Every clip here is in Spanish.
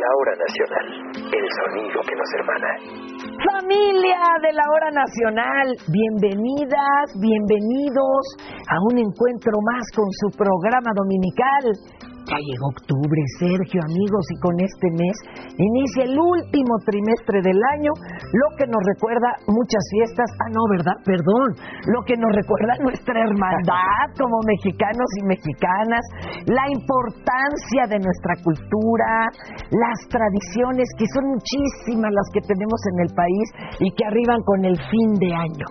la hora nacional, el sonido que nos hermana. Familia de la hora nacional, bienvenidas, bienvenidos a un encuentro más con su programa dominical. Ya llegó octubre, Sergio, amigos, y con este mes inicia el último trimestre del año, lo que nos recuerda muchas fiestas, ah, no, ¿verdad? Perdón, lo que nos recuerda nuestra hermandad como mexicanos y mexicanas, la importancia de nuestra cultura, las tradiciones, que son muchísimas las que tenemos en el país y que arriban con el fin de año.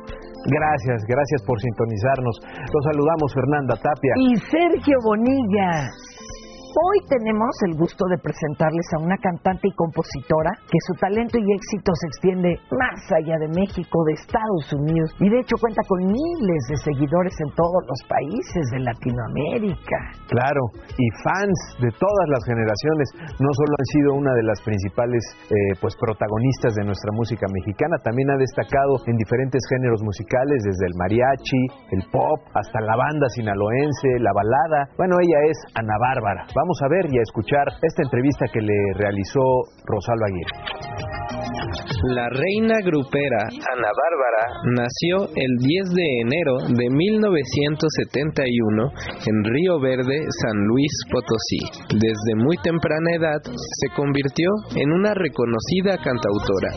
Gracias, gracias por sintonizarnos. Los saludamos Fernanda Tapia. Y Sergio Bonilla. Hoy tenemos el gusto de presentarles a una cantante y compositora que su talento y éxito se extiende más allá de México, de Estados Unidos y de hecho cuenta con miles de seguidores en todos los países de Latinoamérica. Claro, y fans de todas las generaciones, no solo han sido una de las principales eh, pues protagonistas de nuestra música mexicana, también ha destacado en diferentes géneros musicales, desde el mariachi, el pop, hasta la banda sinaloense, la balada. Bueno, ella es Ana Bárbara. Vamos a ver y a escuchar esta entrevista que le realizó Rosalba Aguirre. La reina grupera Ana Bárbara nació el 10 de enero de 1971 en Río Verde, San Luis Potosí. Desde muy temprana edad se convirtió en una reconocida cantautora.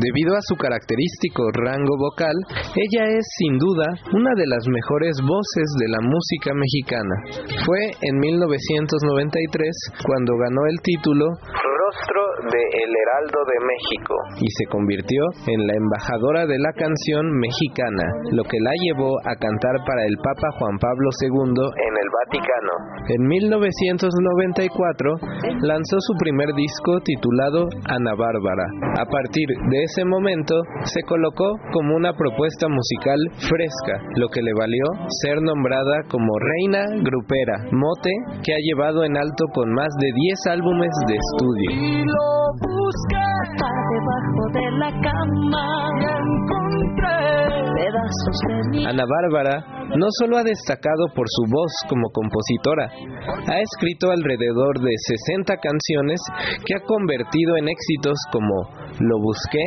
Debido a su característico rango vocal, ella es sin duda una de las mejores voces de la música mexicana. Fue en 1993 cuando ganó el título Rostro de El Heraldo de México y se convirtió en la embajadora de la canción mexicana, lo que la llevó a cantar para el Papa Juan Pablo II en el Vaticano. En 1994 lanzó su primer disco titulado Ana Bárbara. A partir de ese momento se colocó como una propuesta musical fresca, lo que le valió ser nombrada como reina grupera, mote que ha llevado en alto con más de 10 álbumes de estudio y lo busqué debajo de la cama encontré pedazos de mi Ana Bárbara no solo ha destacado por su voz como compositora, ha escrito alrededor de 60 canciones que ha convertido en éxitos como Lo busqué,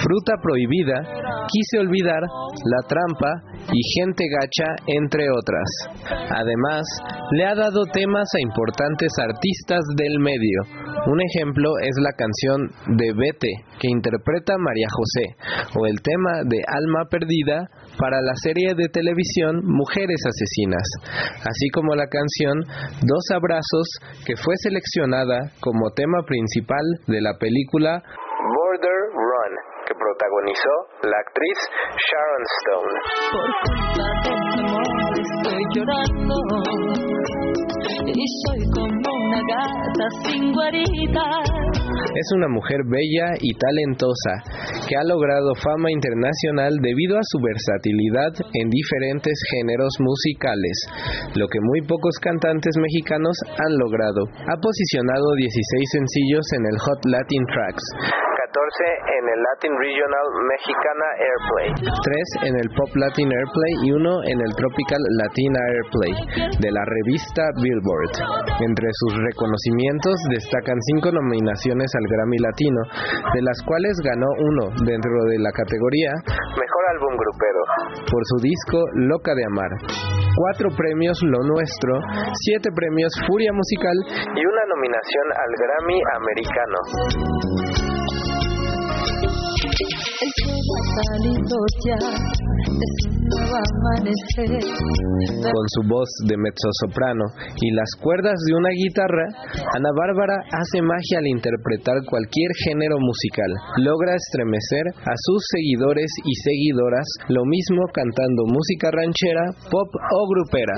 Fruta prohibida, Quise olvidar, La trampa y Gente gacha, entre otras. Además, le ha dado temas a importantes artistas del medio. Un ejemplo es la canción de Vete, que interpreta María José, o el tema de Alma Perdida para la serie de televisión Mujeres Asesinas, así como la canción Dos Abrazos, que fue seleccionada como tema principal de la película Border Run, que protagonizó la actriz Sharon Stone. por culpa de mi amor estoy llorando y soy como Es una mujer bella y talentosa que ha logrado fama internacional debido a su versatilidad en diferentes géneros musicales, lo que muy pocos cantantes mexicanos han logrado. Ha posicionado 16 sencillos en el Hot Latin Tracks. 14 en el Latin Regional Mexicana Airplay, 3 en el Pop Latin Airplay y 1 en el Tropical Latina Airplay de la revista Billboard. Entre sus reconocimientos destacan 5 nominaciones al Grammy Latino, de las cuales ganó uno dentro de la categoría Mejor Álbum Grupero por su disco Loca de Amar. 4 premios Lo Nuestro, 7 premios Furia Musical y una nominación al Grammy Americano. El salido ya es un nuevo amanecer Con su voz de mezzosoprano y las cuerdas de una guitarra, Ana Bárbara hace magia al interpretar cualquier género musical. Logra estremecer a sus seguidores y seguidoras, lo mismo cantando música ranchera, pop o grupera.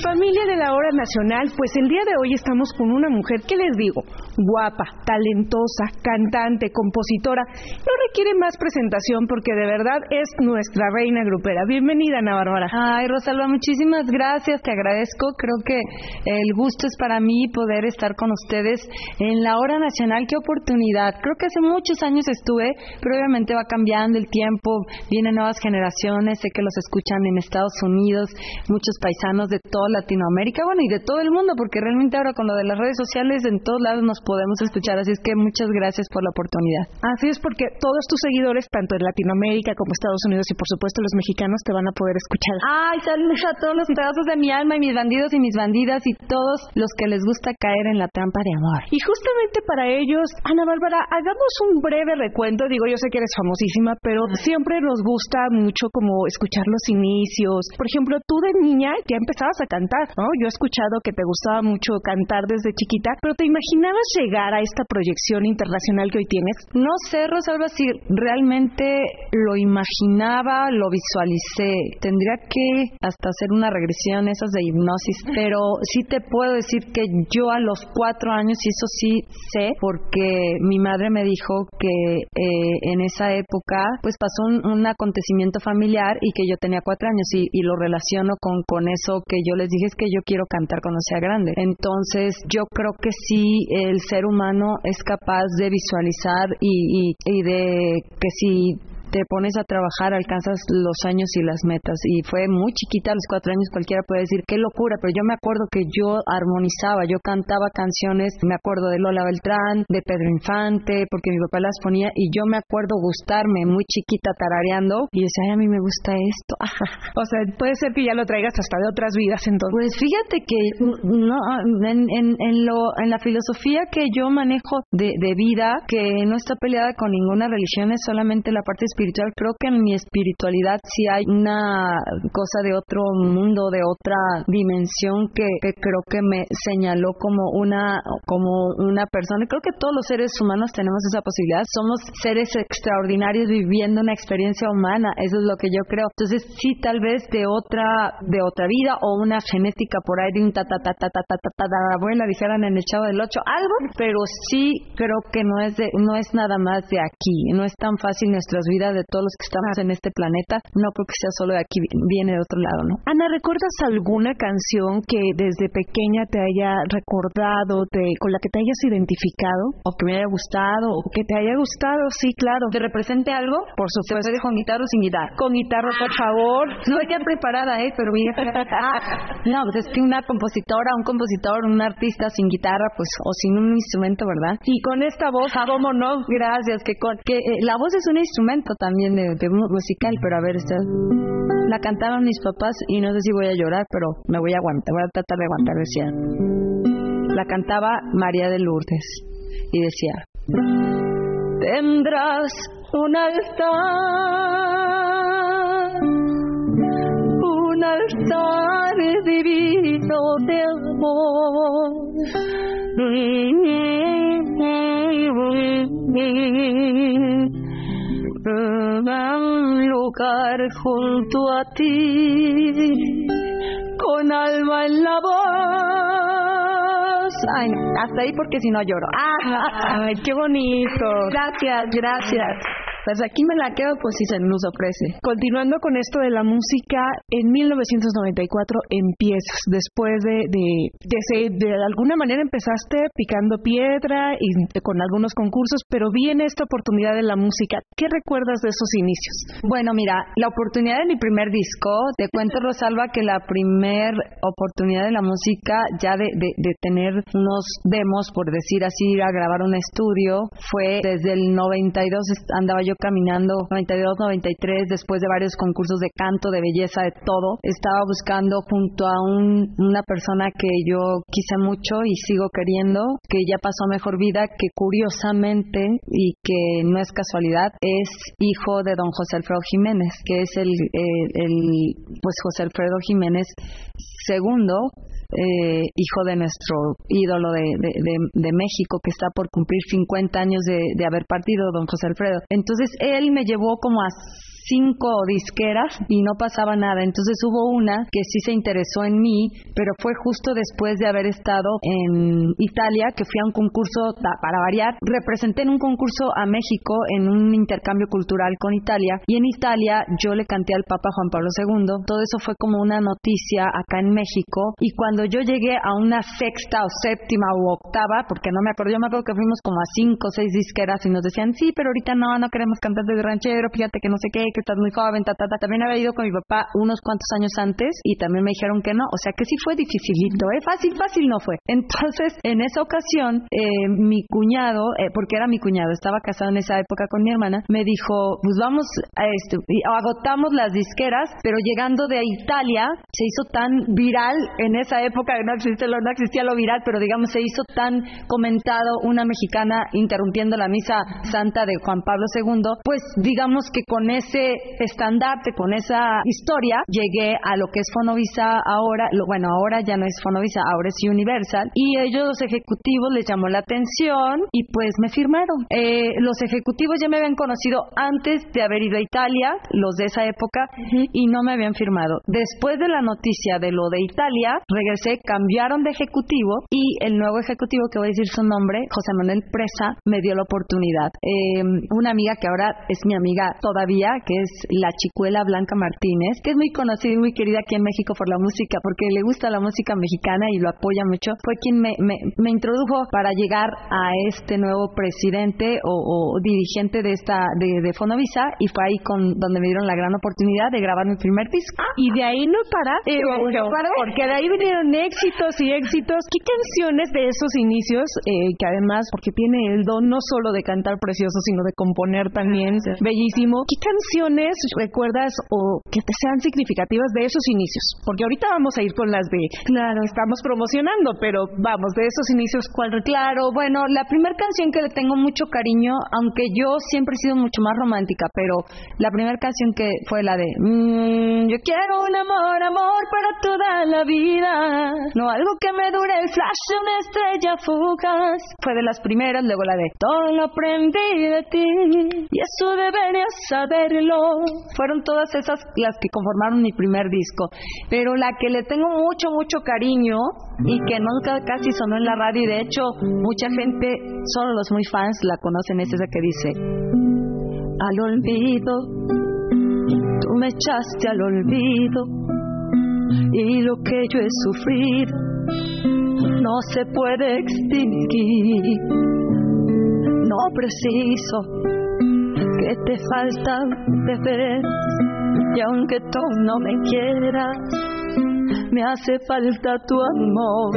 Familia de la Hora Nacional, pues el día de hoy estamos con una mujer, ¿qué les digo? Guapa, talentosa, cantante, compositora compositora. No requiere más presentación porque de verdad es nuestra reina grupera. Bienvenida, Ana Bárbara. Ay, Rosalba, muchísimas gracias, te agradezco. Creo que el gusto es para mí poder estar con ustedes en la hora nacional. Qué oportunidad. Creo que hace muchos años estuve, pero obviamente va cambiando el tiempo, vienen nuevas generaciones, sé que los escuchan en Estados Unidos, muchos paisanos de toda Latinoamérica, bueno, y de todo el mundo, porque realmente ahora con lo de las redes sociales en todos lados nos podemos escuchar, así es que muchas gracias por la oportunidad. Así es porque todos tus seguidores, tanto en Latinoamérica como Estados Unidos y por supuesto los mexicanos, te van a poder escuchar. Ay, saludos a todos los pedazos de mi alma y mis bandidos y mis bandidas y todos los que les gusta caer en la trampa de amor. Y justamente para ellos, Ana Bárbara, hagamos un breve recuento. Digo, yo sé que eres famosísima, pero siempre nos gusta mucho como escuchar los inicios. Por ejemplo, tú de niña ya empezabas a cantar, ¿no? Yo he escuchado que te gustaba mucho cantar desde chiquita, pero ¿te imaginabas llegar a esta proyección internacional que hoy tienes? No sé, Rosalba, si realmente lo imaginaba, lo visualicé. Tendría que hasta hacer una regresión, esas de hipnosis, pero sí te puedo decir que yo a los cuatro años, y eso sí sé, porque mi madre me dijo que eh, en esa época pues pasó un, un, acontecimiento familiar y que yo tenía cuatro años y, y, lo relaciono con, con eso que yo les dije es que yo quiero cantar cuando sea grande. Entonces yo creo que sí el ser humano es capaz de visualizar y, y, y de que si te pones a trabajar, alcanzas los años y las metas. Y fue muy chiquita, a los cuatro años cualquiera puede decir, qué locura, pero yo me acuerdo que yo armonizaba, yo cantaba canciones, me acuerdo de Lola Beltrán, de Pedro Infante, porque mi papá las ponía y yo me acuerdo gustarme muy chiquita tarareando y decía, ay, a mí me gusta esto. o sea, puede ser que ya lo traigas hasta de otras vidas entonces. Pues fíjate que no, en, en, en, lo, en la filosofía que yo manejo de, de vida, que no está peleada con ninguna religión, es solamente la parte espiritual. Creo que en mi espiritualidad sí hay una cosa de otro mundo, de otra dimensión que, que creo que me señaló como una, como una persona. Creo que todos los seres humanos tenemos esa posibilidad. Somos seres extraordinarios viviendo una experiencia humana. Eso es lo que yo creo. Entonces sí, tal vez de otra, de otra vida o una genética por ahí de un ta ta ta ta ta ta ta, abuela dijeran en el Chavo del Ocho algo, pero sí creo que no es de, no es nada más de aquí. No es tan fácil nuestras vidas de todos los que estamos en este planeta. No creo que sea solo de aquí, viene de otro lado, ¿no? Ana, ¿recuerdas alguna canción que desde pequeña te haya recordado, te, con la que te hayas identificado? O que me haya gustado, o que te haya gustado, sí, claro. ¿Te represente algo? Por supuesto. ¿Se puede con guitarra o sin guitarra? Con guitarra, por favor. No estoy preparada, ¿eh? Pero mira. Ah, no, pues es que una compositora, un compositor, un artista sin guitarra, pues, o sin un instrumento, ¿verdad? Y con esta voz, ¿cómo no? Gracias, que con que eh, la voz es un instrumento también de, de musical, pero a ver, esta, la cantaban mis papás y no sé si voy a llorar, pero me voy a aguantar, voy a tratar de aguantar, decía. La cantaba María de Lourdes y decía, tendrás un altar, un altar divino de amor lugar junto a ti, con alma en la voz. Ay, hasta ahí porque si no lloro. Ah, ay, qué bonito. Gracias, gracias. Pues aquí me la quedo, pues si se nos ofrece. Continuando con esto de la música, en 1994 empiezas, después de, de, de, de alguna manera empezaste picando piedra y con algunos concursos, pero viene esta oportunidad de la música. ¿Qué recuerdas de esos inicios? Bueno, mira, la oportunidad de mi primer disco, te cuento Rosalba que la primer oportunidad de la música, ya de, de, de tener unos demos, por decir así, ir a grabar un estudio, fue desde el 92, andaba yo caminando 92, 93, después de varios concursos de canto, de belleza, de todo, estaba buscando junto a un, una persona que yo quise mucho y sigo queriendo, que ya pasó mejor vida, que curiosamente y que no es casualidad, es hijo de don José Alfredo Jiménez, que es el, el, el pues José Alfredo Jiménez segundo, eh, hijo de nuestro ídolo de, de, de, México que está por cumplir 50 años de, de haber partido, don José Alfredo. Entonces él me llevó como a cinco disqueras y no pasaba nada. Entonces hubo una que sí se interesó en mí, pero fue justo después de haber estado en Italia, que fui a un concurso, para variar, representé en un concurso a México en un intercambio cultural con Italia y en Italia yo le canté al Papa Juan Pablo II. Todo eso fue como una noticia acá en México y cuando yo llegué a una sexta o séptima o octava, porque no me acuerdo, yo me acuerdo que fuimos como a cinco o seis disqueras y nos decían, sí, pero ahorita no, no queremos cantar de ranchero, fíjate que no sé qué, estás muy joven, ta, ta, ta. También había ido con mi papá unos cuantos años antes y también me dijeron que no, o sea que sí fue dificilito, ¿eh? Fácil, fácil no fue. Entonces, en esa ocasión, eh, mi cuñado, eh, porque era mi cuñado, estaba casado en esa época con mi hermana, me dijo, pues vamos a esto, y agotamos las disqueras, pero llegando de Italia, se hizo tan viral en esa época, no existía, no existía lo viral, pero digamos, se hizo tan comentado una mexicana interrumpiendo la misa santa de Juan Pablo II, pues digamos que con ese estandarte, con esa historia, llegué a lo que es Fonovisa ahora, lo, bueno, ahora ya no es Fonovisa, ahora es Universal, y ellos, los ejecutivos, les llamó la atención y pues me firmaron. Eh, los ejecutivos ya me habían conocido antes de haber ido a Italia, los de esa época, y no me habían firmado. Después de la noticia de lo de Italia, regresé, cambiaron de ejecutivo y el nuevo ejecutivo, que voy a decir su nombre, José Manuel Presa, me dio la oportunidad. Eh, una amiga que ahora es mi amiga todavía, que es la chicuela Blanca Martínez, que es muy conocida y muy querida aquí en México por la música, porque le gusta la música mexicana y lo apoya mucho, fue quien me, me, introdujo para llegar a este nuevo presidente o, dirigente de esta de, de, Fonovisa y fue ahí con donde me dieron la gran oportunidad de grabar mi primer disco. Y de ahí no para, eh, porque de ahí vinieron éxitos y éxitos. ¿Qué canciones de esos inicios, eh, que además, porque tiene el don no solo de cantar precioso, sino de componer también bellísimo, ¿qué canciones recuerdas o que te sean significativas de esos inicios? Porque ahorita vamos a ir con las de, claro, estamos promocionando, pero vamos, de esos inicios, ¿cuál? Claro, bueno, la primera canción que le tengo mucho cariño, aunque yo siempre he sido mucho más romántica, pero la primera canción que fue la de mm, Yo quiero un amor, amor para toda la vida, no algo que me dure el flash de una estrella fugaz. Fue de las primeras, luego la de Todo lo aprendí de ti y eso deberías saberlo. Fueron todas esas las que conformaron mi primer disco, pero la que le tengo mucho, mucho cariño y que nunca casi sonó en la radio y de hecho mucha gente, solo los muy fans la conocen, es esa que dice, al olvido, tú me echaste al olvido y lo que yo he sufrido no se puede extinguir, no preciso que te falta de ver y aunque tú no me quieras, me hace falta tu amor.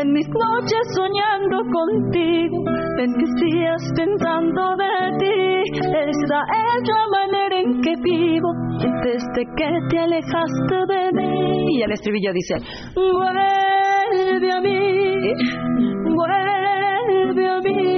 En mis noches soñando contigo, en mis días pensando de ti, esa es la manera en que vivo desde que te alejaste de mí. Y el estribillo dice, vuelve a mí, vuelve a mí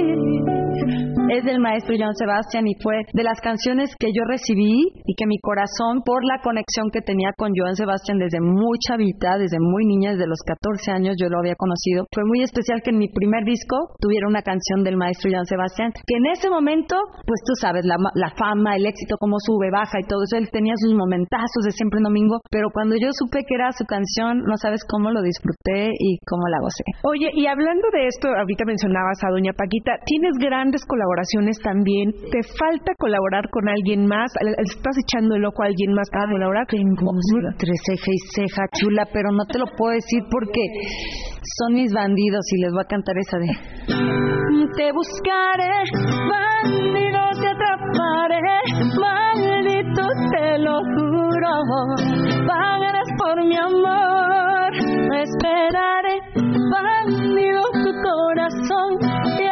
es del maestro Joan Sebastián y fue de las canciones que yo recibí y que mi corazón, por la conexión que tenía con Joan Sebastián desde mucha vida, desde muy niña, desde los 14 años yo lo había conocido, fue muy especial que en mi primer disco tuviera una canción del maestro Joan Sebastián, que en ese momento, pues tú sabes, la, la fama, el éxito, cómo sube, baja y todo eso, él tenía sus momentazos de siempre en domingo, pero cuando yo supe que era su canción, no sabes cómo lo disfruté y cómo la gocé. Oye, y hablando de esto, ahorita mencionabas a Doña Paquita, tienes grandes colaboraciones también. ¿Te falta colaborar con alguien más? ¿Estás echando el ojo a alguien más para colaborar? Tengo entre ceja y ceja, chula, pero no te lo puedo decir porque son mis bandidos y les voy a cantar esa de... Te buscaré, bandido, te atraparé, maldito te lo juro, pagarás por mi amor, esperaré, bandido, tu corazón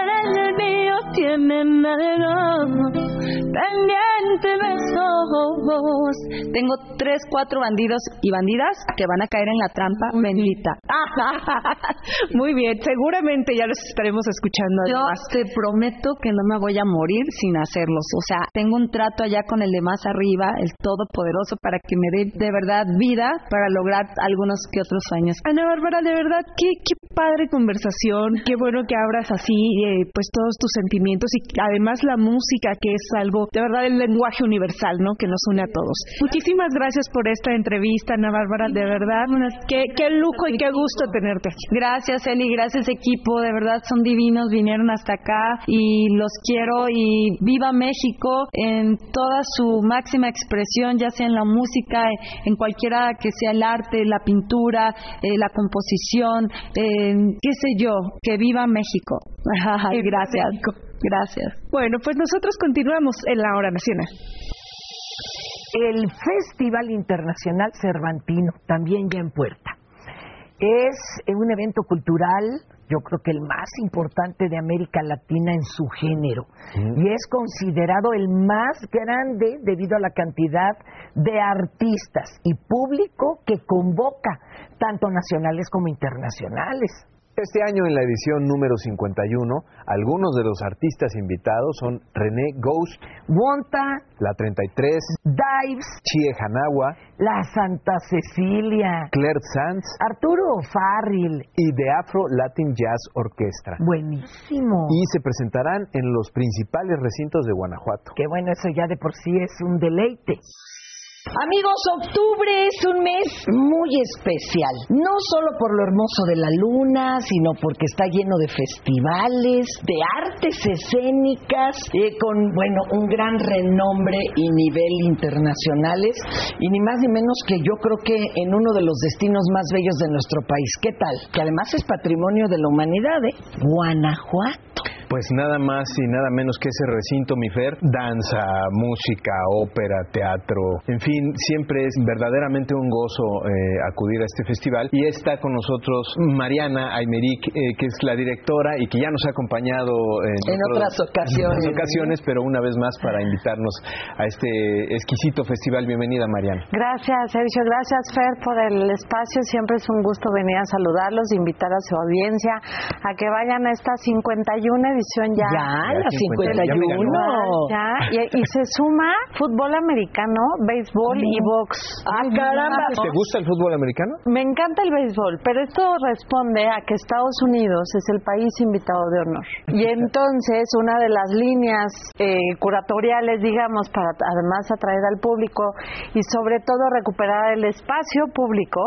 tienen algo pendiente besos Tengo tres, cuatro bandidos y bandidas que van a caer en la trampa bendita. Muy bien, seguramente ya los estaremos escuchando. Yo además. te prometo que no me voy a morir sin hacerlos. O sea, tengo un trato allá con el de más arriba, el Todopoderoso, para que me dé de verdad vida para lograr algunos que otros sueños. Ana Bárbara, de verdad, qué, qué padre conversación, qué bueno que abras así eh, pues todos tus sentimientos y además la música que es algo, de verdad, el lenguaje universal, ¿no? Que nos une a todos. Muchísimas gracias por esta entrevista, Ana Bárbara, de verdad, qué, qué lujo y qué gusto tenerte aquí. Gracias, Eli, gracias equipo, de verdad son divinos, vinieron hasta acá y los quiero y viva México en toda su máxima expresión, ya sea en la música, en cualquiera que sea el arte, la pintura, eh, la composición, eh, qué sé yo, que viva México. Gracias, gracias. Bueno, pues nosotros continuamos en la hora nacional. El Festival Internacional Cervantino, también ya en puerta. Es un evento cultural, yo creo que el más importante de América Latina en su género. Y es considerado el más grande debido a la cantidad de artistas y público que convoca, tanto nacionales como internacionales. Este año en la edición número 51, algunos de los artistas invitados son René Ghost, Wonta, La 33, Dives, Chie Hanawa, La Santa Cecilia, Claire Sanz Arturo Farril. y The Afro Latin Jazz Orchestra. Buenísimo. Y se presentarán en los principales recintos de Guanajuato. Qué bueno, eso ya de por sí es un deleite. Amigos, octubre es un mes muy especial, no solo por lo hermoso de la luna, sino porque está lleno de festivales, de artes escénicas, eh, con, bueno, un gran renombre y nivel internacionales, y ni más ni menos que yo creo que en uno de los destinos más bellos de nuestro país. ¿Qué tal? Que además es patrimonio de la humanidad, ¿eh? Guanajuato. Pues nada más y nada menos que ese recinto, mi Fer, danza, música, ópera, teatro, en fin, siempre es verdaderamente un gozo eh, acudir a este festival. Y está con nosotros Mariana Aymeric, eh, que es la directora y que ya nos ha acompañado en, En otros- otras ocasiones. en otras ocasiones, pero una vez más para invitarnos a este exquisito festival. Bienvenida, Mariana. Gracias, Sergio. Gracias, Fer, por el espacio. Siempre es un gusto venir a saludarlos, invitar a su audiencia a que vayan a esta 51 edición ya. Ya, Ya la 50, ya me 51. Ya, y, y se suma fútbol americano, béisbol y box. Ah, caramba. ¿Te gusta el fútbol americano? Me encanta el béisbol, pero esto responde a que Estados Unidos es el país invitado de honor. Y entonces una de las líneas eh, curatoriales, digamos, para además atraer al público y sobre todo recuperar el espacio público,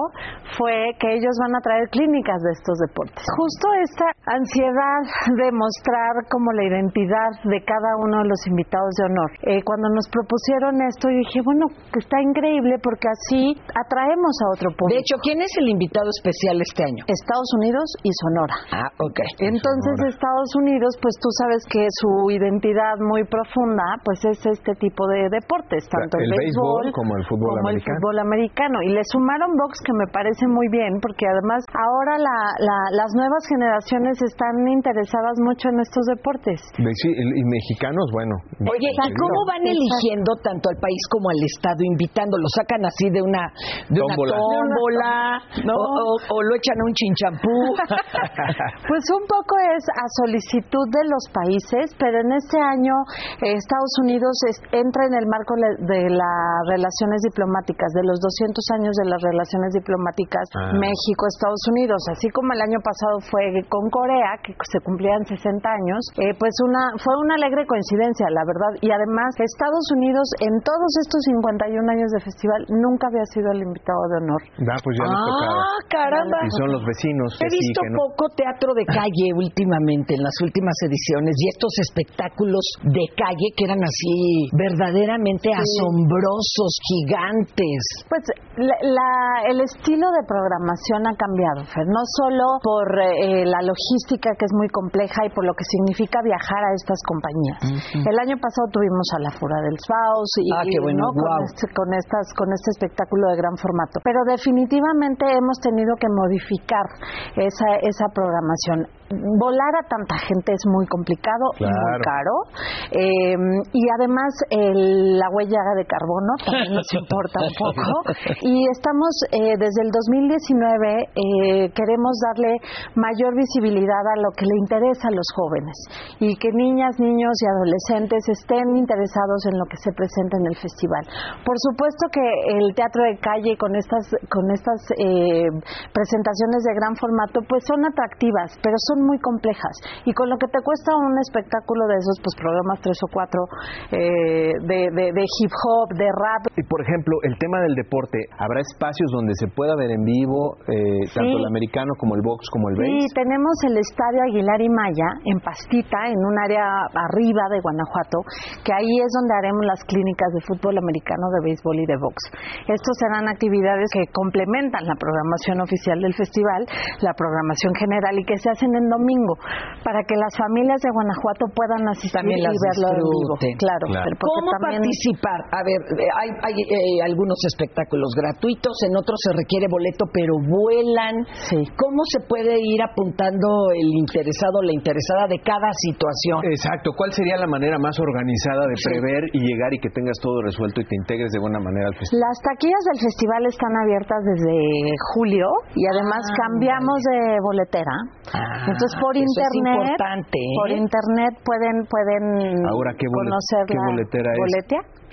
fue que ellos van a traer clínicas de estos deportes. Justo esta ansiedad de mostrar como la identidad de cada uno de los invitados de honor. Eh, cuando nos propusieron esto, yo dije, bueno, está increíble porque así atraemos a otro público. De hecho, ¿quién es el invitado especial este año? Estados Unidos y Sonora. Ah, ok. Entonces Estados Unidos, pues tú sabes que su identidad muy profunda, pues es este tipo de deportes, tanto el, El béisbol como el fútbol como el americano. fútbol americano. Y le sumaron box que me parece muy bien, porque además ahora la- la- las nuevas generaciones están interesadas mucho en estos deportes. De- Sí, y mexicanos, bueno. Oye, ¿y cómo van eligiendo tanto al país como al Estado invitando? ¿Lo sacan así de una, de una Tómbola. tómbola? No. O, o- o lo echan a un chinchampú? Pues un poco es a solicitud de los países, pero en este año eh, Estados Unidos es- entra en el marco de las relaciones diplomáticas, de los 200 años de las relaciones diplomáticas Ah. México-Estados Unidos, así como el año pasado fue con Corea, que se cumplían 60 años, eh, pues una fue una alegre coincidencia, la verdad, y además Estados Unidos en todos estos 51 años de festival nunca había sido el invitado de honor. Ah, pues ya tocaba. ah, caramba. Y son los vecinos. He que sí, visto no. poco teatro de calle últimamente en las últimas ediciones y estos espectáculos de calle que eran así verdaderamente asombrosos, gigantes. Pues la- la- el estilo de programación ha cambiado, Fer, no solo por eh, la logística que es muy compleja y por lo que significa viajar a estas compañías. El año pasado tuvimos a la Fura del Faust y, Ah, y, bueno, ¿no? con, este, con estas con este espectáculo de gran formato. Pero definitivamente hemos tenido que modificar esa esa programación. Volar a tanta gente es muy complicado y muy caro. Eh, y además el- la huella de carbono también nos importa un poco. Y estamos eh, desde el 2019 eh, queremos darle mayor visibilidad a lo que le interesa a los jóvenes y que niñas, niños y adolescentes estén interesados en lo que se presenta en el festival. Por supuesto que el teatro de calle con estas con estas eh, presentaciones de gran formato pues son atractivas, pero son muy complejas y con lo que te cuesta un espectáculo de esos pues programas tres o cuatro eh, de, de- de hip hop, de rap, Y por ejemplo, el tema del deporte, ¿habrá espacios donde se pueda ver en vivo eh, tanto el americano como el box como el Sí, base? tenemos el Estadio Aguilar y Maya en Pastita, en un área arriba de Guanajuato, que ahí es donde haremos las clínicas de fútbol americano, de béisbol y de box. Estos serán actividades que complementan la programación oficial del festival, la programación general y que se hacen en domingo, para que las familias de Guanajuato puedan asistir También y las verlo en vivo. Claro, Claro. pero porque ¿Cómo también- participar? A ver, hay, hay, eh, algunos espectáculos gratuitos, en otros se requiere boleto, pero vuelan. ¿Cómo se puede ir apuntando el interesado o la interesada de cada situación? Exacto, ¿cuál sería la manera más organizada de prever y llegar y que tengas todo resuelto y te integres de buena manera al festival? Las taquillas del festival están abiertas desde julio y además Ah, cambiamos de boletera. Ah, Entonces por eso es internet, importante, ¿eh? por internet pueden pueden Ahora, ¿qué bolet- conocer qué la boletera es?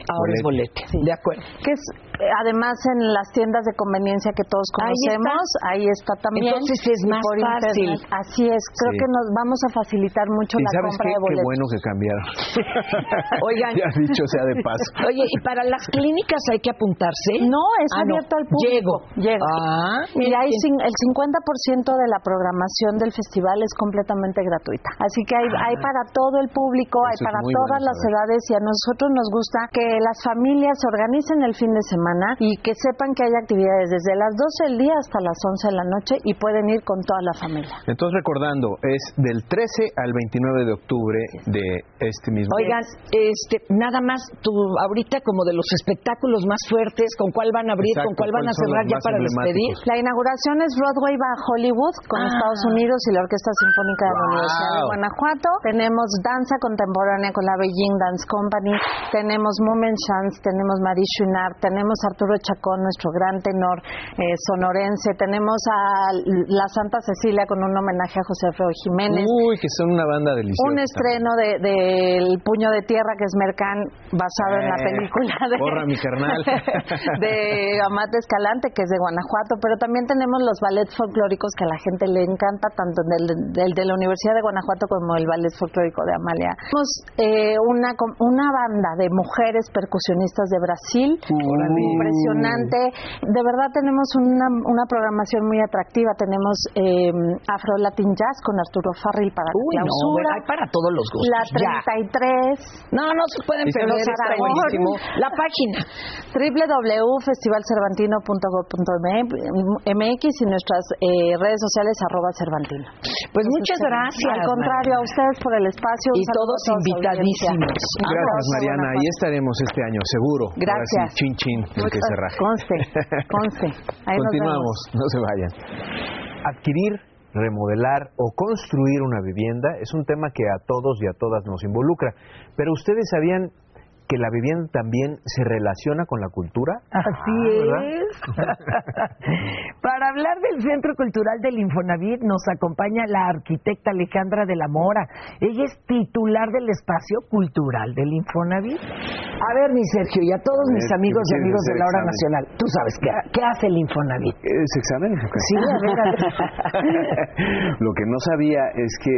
Ahora es bolete. De acuerdo. Que es eh, además en las tiendas de conveniencia que todos Ahí está. conocemos, ahí está, también. Entonces es más por fácil. internet. Así es, creo Sí. que nos vamos a facilitar mucho y la sabes compra qué, de qué boletos. bueno que cambiaron. Oigan. ya dicho sea de paso. Oye, ¿y para las clínicas hay que apuntarse? No, es Ah, no. abierto al público. Llego. Llego. Ah, Y hay el 50% de la programación del festival es completamente gratuita. Así que hay, hay para todo el público, hay Eso para todas bueno las edades y a nosotros nos gusta que las familias se organicen el fin de semana y que sepan que hay actividades desde las 12 del día hasta las 11 de la noche y pueden ir con toda la familia. Entonces, recordando, es del 13 al 29 de octubre de este mismo Oigan, este, nada más, tú ahorita como de los espectáculos más fuertes, ¿con cuál van a abrir, Exacto, con cuál van a ¿cuáles son cerrar ya para despedir? La inauguración es Broadway va a Hollywood con Ah. Estados Unidos y la Orquesta Sinfónica de la Wow. Universidad de Guanajuato. Tenemos danza contemporánea con la Beijing Dance Company. Tenemos Moment Chance, tenemos Marie Chouinard, tenemos Arturo Chacón, nuestro gran tenor eh, sonorense. Tenemos a la Santa Cecilia con un homenaje a José Alfredo Jiménez. Uy, que son una banda deliciosa. un estreno de, del Puño de Tierra, que es Mercán, basado en la Eh, película de, porra, mi carnal. de Amate Escalante, que es de Guanajuato, pero también tenemos los ballets folclóricos que a la gente le encanta, tanto del, del de la Universidad de Guanajuato como el ballet folclórico de Amalia. Tenemos eh, una, una banda de mujeres percusionistas de Brasil, impresionante. De verdad tenemos una, una programación muy atractiva. Tenemos eh, Afro Latin Jazz con Arturo Farril para Uy, la clausura. hay para todos los gustos. La ya. 33. No, no se pueden perder. La página. www.festivalcervantino.gov.mx y nuestras eh, redes sociales arroba cervantino. Pues Entonces, muchas gracias. Al contrario, a ustedes por el espacio. Y todos invitadísimos. Gracias, Mariana. Ahí Guanajuato. Este año, seguro. Gracias. sí, chin chin, el que se raje. Conste, conste. Ahí nos Continuamos, no se vayan. Adquirir, remodelar o construir una vivienda es un tema que a todos y a todas nos involucra. Pero ustedes sabían que la vivienda también se relaciona con la cultura. Así ¿verdad? es. Para hablar del Centro Cultural del Infonavit nos acompaña la arquitecta Alejandra de la Mora. Ella es titular del espacio cultural del Infonavit. A ver, mi Sergio, y a todos A mis amigos ¿qué y amigos de la hora examen? nacional, tú sabes qué, qué hace el Infonavit. ¿Es examen? o qué? Sí, a ver, a ver. Lo que no sabía es que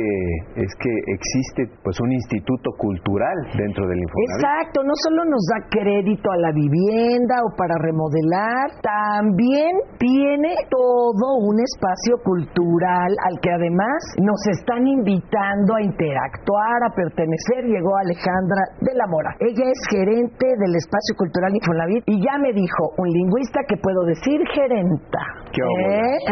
es que existe pues un instituto cultural dentro del Infonavit. Exacto, no solo nos da crédito a la vivienda o para remodelar, también tiene todo un espacio cultural al que además nos están invitando a interactuar, a pertenecer. Llegó Alejandra de la Mora. Ella es gerente del espacio cultural Infonavit y ya me dijo un lingüista que puedo decir gerenta. Qué óvole. ¿Eh?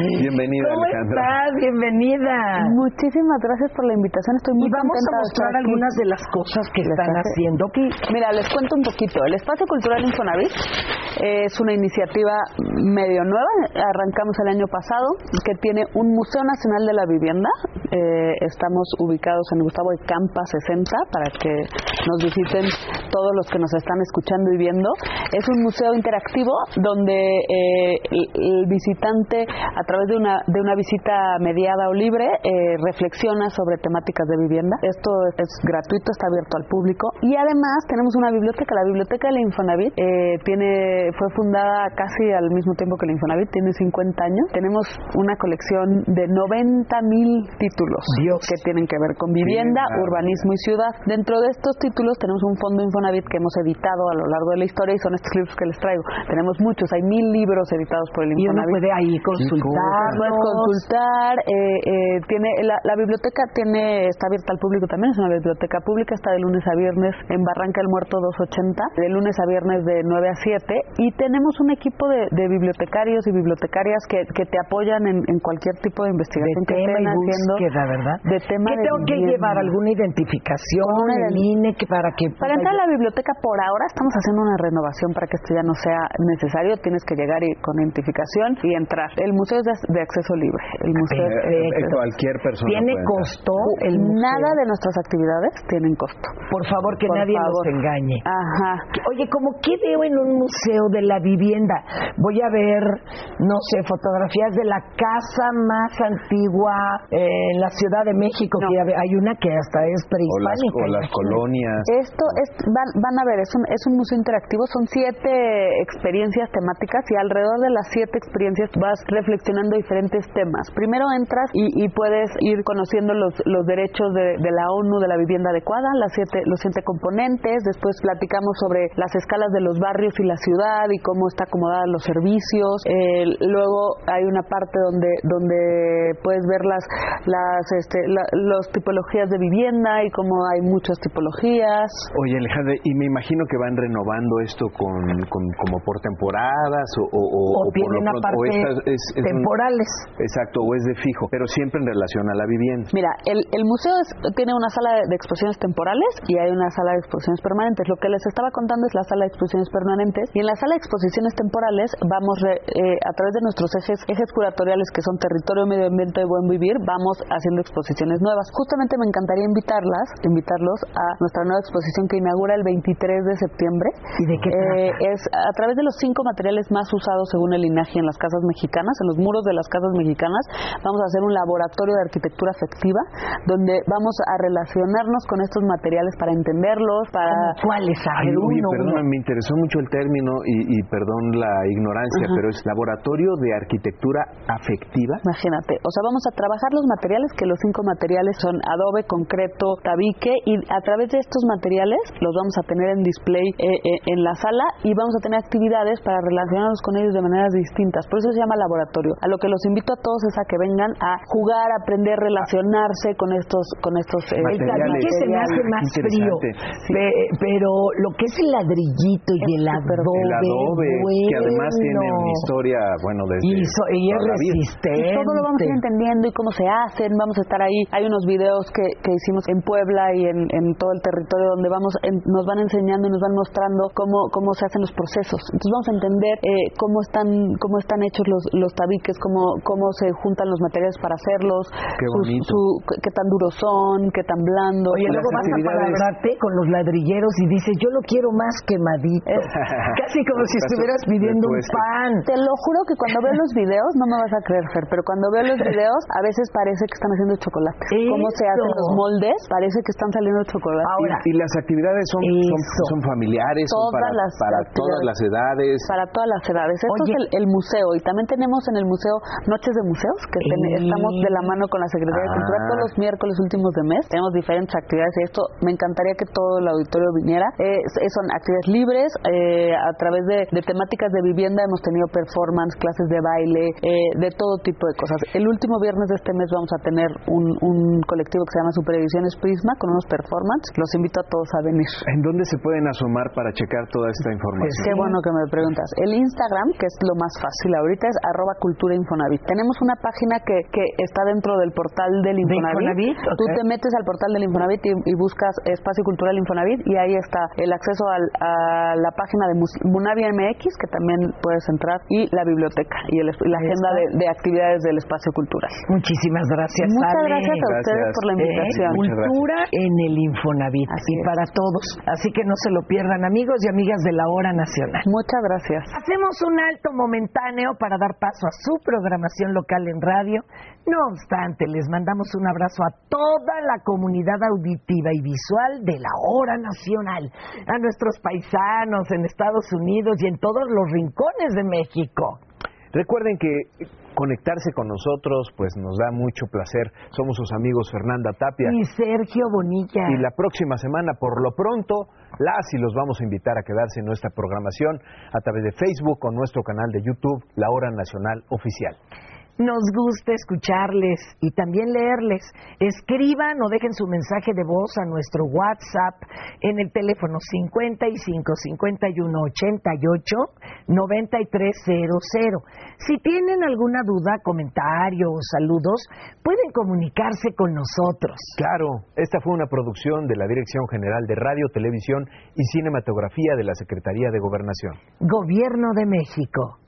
Bienvenida, ¿Cómo Alejandra. estás? Bienvenida. Muchísimas gracias por la invitación. Estoy muy Y vamos a contenta mostrar algunas de las cosas que están haciendo aquí. Mira, les cuento un poquito. El Espacio Cultural Infonavit Es una iniciativa medio nueva, arrancamos el año pasado, que tiene un Museo Nacional de la Vivienda. Eh, estamos ubicados en Gustavo de Campa 60 para que nos visiten todos los que nos están escuchando y viendo. Es un museo interactivo donde eh, el, visitante, a través de una, de una visita mediada o libre, eh, reflexiona sobre temáticas de vivienda. Esto es gratuito, está abierto al público. Y además tenemos una biblioteca, la Biblioteca de la Infonavit. eh, tiene, fue fundada casi al mismo tiempo que la Infonavit, tiene 50 años. Tenemos una colección de 90 mil títulos que tienen que ver con vivienda, urbanismo y ciudad. Dentro de estos títulos tenemos un fondo Infonavit que hemos editado a lo largo de la historia y son estos libros que les traigo. Tenemos muchos, hay mil libros editados por el Y uno Infonavit. puede ahí consultar. Puedes consultar, eh, eh, tiene la, la biblioteca tiene está abierta al público también, es una biblioteca pública, está de lunes a viernes en Barranca del Muerto 280, de lunes a viernes de 9 a 7 y tenemos un equipo de, de bibliotecarios y bibliotecarias que, que te apoyan en, en cualquier tipo de investigación que tema estén y haciendo búsqueda, ¿verdad? de tema ¿Qué de tengo que llevar? ¿Alguna identificación? Una el INE que para que... Para entrar a la biblioteca por ahora estamos haciendo una renovación para que esto ya no sea necesario. Tienes que llegar y, con identificación y entrar. El museo es de, acceso libre. El museo es de Eh, acceso- cualquier persona ¿Tiene costo el? Nada de nuestras actividades tienen costo. Por favor, que Por nadie favor. nos engañe. Ajá. Oye, ¿cómo qué veo en un museo de la vivienda? Voy a ver, no sé, fotografías de la casa más antigua eh, en la Ciudad de México, No. que hay una que hasta es O las, prehispánica. o las colonias. Esto es, van, van a ver, es un, es un museo interactivo, son siete experiencias temáticas y alrededor de las siete experiencias vas reflexionando diferentes temas. Primero entras y, y puedes ir conociendo los, los derechos de, la ONU de la vivienda adecuada, las siete, los siete componentes, después platicamos sobre las escalas de los barrios y la ciudad y cómo está acomodada los servicios. Eh, luego hay una parte donde, donde puedes ver las, las, este, los tipologías de vivienda y cómo hay muchas tipologías. Oye, Alejandra, y me imagino que van renovando esto con, con- como por temporadas o, o, o- O o por tienen lo pronto- aparte o esta es, es un- temporales. exacto, o es de fijo, pero siempre en relación a la vivienda. Mira, el, el museo es- tiene una sala de, exposiciones temporales y hay una sala de exposiciones permanentes. Lo que les estaba contando es la sala de exposiciones permanentes y en la sala de exposiciones temporales vamos re- eh, a través de nuestros ejes ejes curatoriales que son territorio, medio ambiente y buen vivir, vamos haciendo exposiciones nuevas. Justamente me encantaría invitarlas, invitarlos a nuestra nueva exposición que inaugura el 23 de septiembre. ¿Y de qué Eh, es a través de los cinco materiales más usados según el INAGI en las casas mexicanas, en los muros de las casas mexicanas, vamos a hacer un laboratorio de arquitectura afectiva donde vamos a relacionarnos con estos materiales para entenderlos, para ¿Cómo ¿Cuáles? Ay, oye, perdona, me interesó mucho el término y, y perdón la ignorancia, pero es laboratorio de arquitectura afectiva. Imagínate, o sea, vamos a trabajar los materiales, que los cinco materiales son adobe, concreto, tabique, y a través de estos materiales los vamos a tener en display eh, eh, en la sala y vamos a tener actividades para relacionarnos con ellos de maneras distintas. Por eso se llama laboratorio. A lo que los invito a todos es a que vengan a jugar, a aprender, relacionarse con estos, con estos eh, El tabique se me hace más frío, pe- pero lo que es el ladrillito y el adobe, El adobe, que además tiene bueno. una historia, bueno, desde y, so- y es resistente. Y todo lo vamos a ir entendiendo y cómo se hacen, vamos a estar ahí. Hay unos videos que, que hicimos en Puebla y en, en todo el territorio donde vamos en- nos van enseñando y nos van mostrando cómo, cómo se hacen los procesos. Entonces vamos a entender eh, cómo están cómo están hechos los, los tabiques, cómo, cómo se juntan los materiales para hacerlos, Qué su- bonito. su- qué tan duros son, qué tan blandos. Oye, Las luego vas a con los ladrilleros y dices, yo lo quiero más quemadito. Casi como si estuvieras pidiendo un pan. Te lo juro que cuando veo los videos, no me vas a creer, Fer, pero cuando veo los videos, a veces parece que están haciendo chocolate. Cómo se hacen los moldes, parece que están saliendo chocolate. Ahora, Y las actividades son, son, familiares, son para, las para todas las edades. para todas las edades. Esto Oye. es el, el museo y también tenemos en el museo Noches de Museos, que ten- estamos de la mano con la Secretaría de Cultura Ah. todos los miércoles últimos de mes. Tenemos diferentes actividades y esto me encantaría que todo el auditorio viniera. Eh, son actividades libres, eh, a través de, de temáticas de vivienda hemos tenido performance, clases de baile, eh, de todo tipo de cosas. El último viernes de este mes vamos a tener un, un colectivo que se llama Superediciones Prisma con unos performances. Los invito a todos a venir. ¿En dónde se pueden asomar para checar toda esta información? Qué bueno que me preguntas. El Instagram, que es lo más fácil ahorita, es arroba cultura infonavit. Tenemos una página que, que está dentro del portal del Infonavit. Infonavit? Tú te metes al portal del Infonavit y, y buscas Espacio Cultural Infonavit y ahí está el acceso al- a la página de Munavi MX, que también puedes entrar, y la biblioteca y, el- y la Ahí agenda de, de actividades del espacio cultural. Muchísimas gracias. Muchas Ale. gracias a ustedes por la Eh, invitación. Gracias. cultura en el Infonavit Así y es. para todos. Así que no se lo pierdan, amigos y amigas de la Hora Nacional. Muchas gracias. Hacemos un alto momentáneo para dar paso a su programación local en radio. No obstante, les mandamos un abrazo a toda la comunidad auditiva y visual de la Hora Nacional, a nuestros paisanos en Estados Unidos y en todos los rincones de México. Recuerden que conectarse con nosotros pues nos da mucho placer. Somos sus amigos Fernanda Tapia. Y Sergio Bonilla. Y la próxima semana, por lo pronto, las y los vamos a invitar a quedarse en nuestra programación a través de Facebook o nuestro canal de YouTube, La Hora Nacional Oficial. Nos gusta escucharles y también leerles. Escriban o dejen su mensaje de voz a nuestro WhatsApp en el teléfono 55 51 88 9300. Si tienen alguna duda, comentario o saludos, pueden comunicarse con nosotros. Claro, esta fue una producción de la Dirección General de Radio, Televisión y Cinematografía de la Secretaría de Gobernación. Gobierno de México.